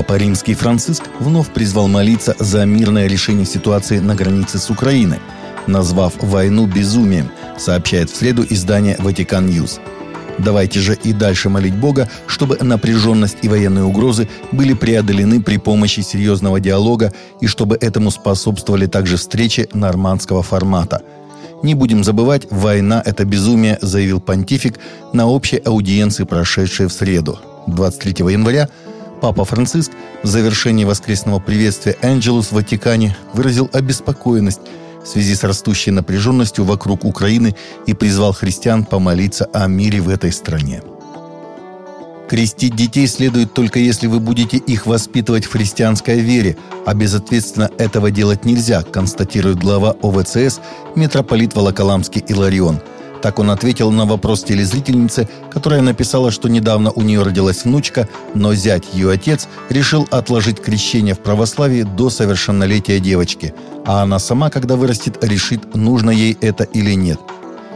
Папа Римский Франциск вновь призвал молиться за мирное решение ситуации на границе с Украиной, назвав войну безумием, сообщает в среду издание «Ватикан Ньюс». Давайте же и дальше молить Бога, чтобы напряженность и военные угрозы были преодолены при помощи серьезного диалога и чтобы этому способствовали также встречи нормандского формата. Не будем забывать, война – это безумие, заявил понтифик на общей аудиенции, прошедшей в среду. 23 января Папа Франциск в завершении воскресного приветствия Энджелус в Ватикане выразил обеспокоенность в связи с растущей напряженностью вокруг Украины и призвал христиан помолиться о мире в этой стране. Крестить детей следует только если вы будете их воспитывать в христианской вере, а безответственно этого делать нельзя, констатирует глава ОВЦС митрополит Волоколамский Иларион – так он ответил на вопрос телезрительницы, которая написала, что недавно у нее родилась внучка, но зять ее отец решил отложить крещение в православии до совершеннолетия девочки, а она сама, когда вырастет, решит, нужно ей это или нет.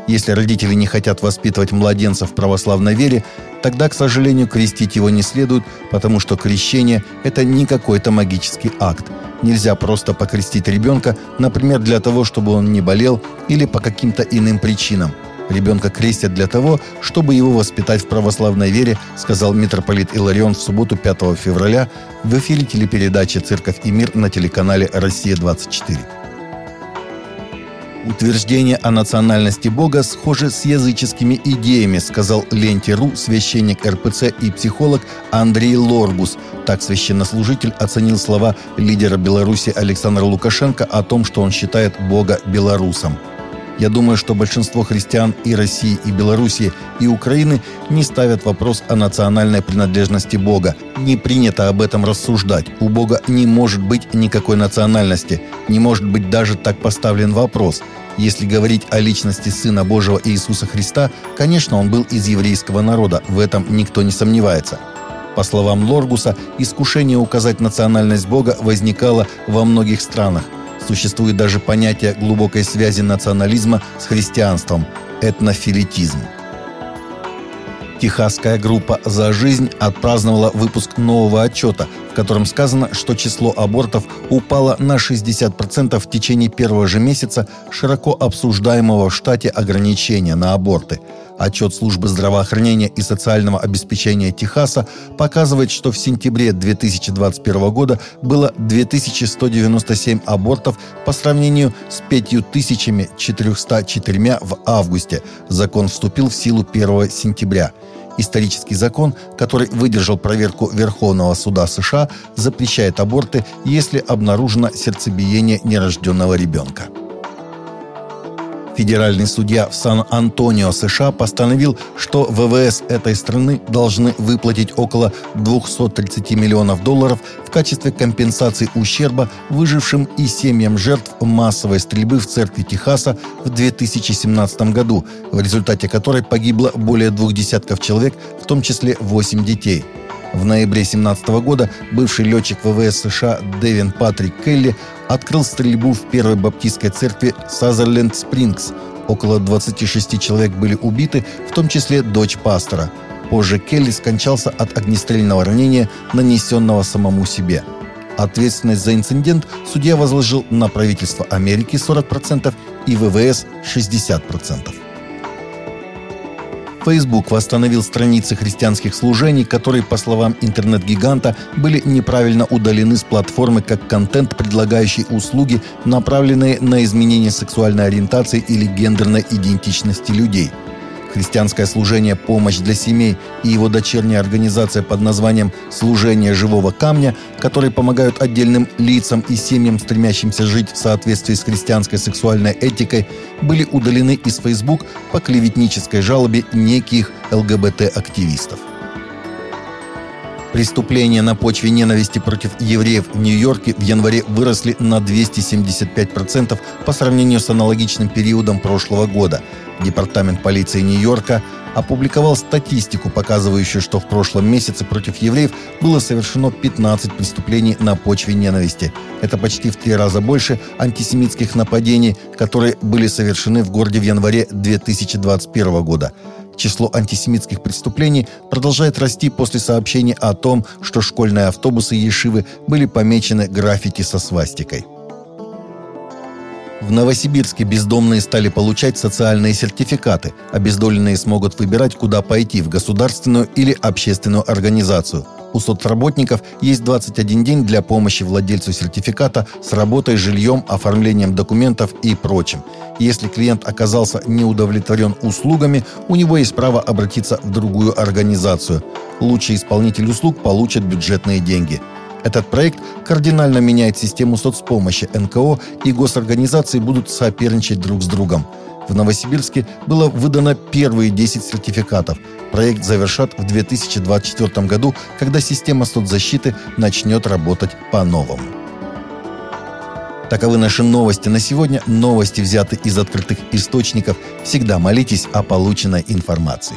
Если родители не хотят воспитывать младенца в православной вере, тогда, к сожалению, крестить его не следует, потому что крещение – это не какой-то магический акт. Нельзя просто покрестить ребенка, например, для того, чтобы он не болел или по каким-то иным причинам – Ребенка крестят для того, чтобы его воспитать в православной вере, сказал митрополит Иларион в субботу 5 февраля в эфире телепередачи «Церковь и мир» на телеканале «Россия-24». Утверждение о национальности Бога схоже с языческими идеями, сказал Ленте.ру священник РПЦ и психолог Андрей Лоргус. Так священнослужитель оценил слова лидера Беларуси Александра Лукашенко о том, что он считает Бога белорусом. Я думаю, что большинство христиан и России, и Белоруссии, и Украины не ставят вопрос о национальной принадлежности Бога. Не принято об этом рассуждать. У Бога не может быть никакой национальности. Не может быть даже так поставлен вопрос. Если говорить о личности Сына Божьего Иисуса Христа, конечно, он был из еврейского народа, в этом никто не сомневается. По словам Лоргуса, искушение указать национальность Бога возникало во многих странах – Существует даже понятие глубокой связи национализма с христианством – этнофилитизм. Техасская группа «За жизнь» отпраздновала выпуск нового отчета, в котором сказано, что число абортов упало на 60% в течение первого же месяца широко обсуждаемого в штате ограничения на аборты – Отчет службы здравоохранения и социального обеспечения Техаса показывает, что в сентябре 2021 года было 2197 абортов по сравнению с 5404 в августе. Закон вступил в силу 1 сентября. Исторический закон, который выдержал проверку Верховного суда США, запрещает аборты, если обнаружено сердцебиение нерожденного ребенка. Федеральный судья в Сан-Антонио, США, постановил, что ВВС этой страны должны выплатить около 230 миллионов долларов в качестве компенсации ущерба выжившим и семьям жертв массовой стрельбы в церкви Техаса в 2017 году, в результате которой погибло более двух десятков человек, в том числе 8 детей. В ноябре 2017 года бывший летчик ВВС США Дэвин Патрик Келли открыл стрельбу в Первой Баптистской церкви Сазерленд Спрингс. Около 26 человек были убиты, в том числе дочь пастора. Позже Келли скончался от огнестрельного ранения, нанесенного самому себе. Ответственность за инцидент судья возложил на правительство Америки 40% и ВВС 60%. Facebook восстановил страницы христианских служений, которые, по словам интернет-гиганта, были неправильно удалены с платформы как контент, предлагающий услуги, направленные на изменение сексуальной ориентации или гендерной идентичности людей – Христианское служение «Помощь для семей» и его дочерняя организация под названием «Служение живого камня», которые помогают отдельным лицам и семьям, стремящимся жить в соответствии с христианской сексуальной этикой, были удалены из Facebook по клеветнической жалобе неких ЛГБТ-активистов. Преступления на почве ненависти против евреев в Нью-Йорке в январе выросли на 275% по сравнению с аналогичным периодом прошлого года. Департамент полиции Нью-Йорка опубликовал статистику, показывающую, что в прошлом месяце против евреев было совершено 15 преступлений на почве ненависти. Это почти в три раза больше антисемитских нападений, которые были совершены в городе в январе 2021 года. Число антисемитских преступлений продолжает расти после сообщений о том, что школьные автобусы Ешивы были помечены граффити со свастикой. В Новосибирске бездомные стали получать социальные сертификаты. Обездоленные смогут выбирать, куда пойти – в государственную или общественную организацию. У соцработников есть 21 день для помощи владельцу сертификата с работой, жильем, оформлением документов и прочим. Если клиент оказался не удовлетворен услугами, у него есть право обратиться в другую организацию. Лучший исполнитель услуг получит бюджетные деньги – этот проект кардинально меняет систему соцпомощи. НКО и госорганизации будут соперничать друг с другом. В Новосибирске было выдано первые 10 сертификатов. Проект завершат в 2024 году, когда система соцзащиты начнет работать по-новому. Таковы наши новости на сегодня. Новости взяты из открытых источников. Всегда молитесь о полученной информации.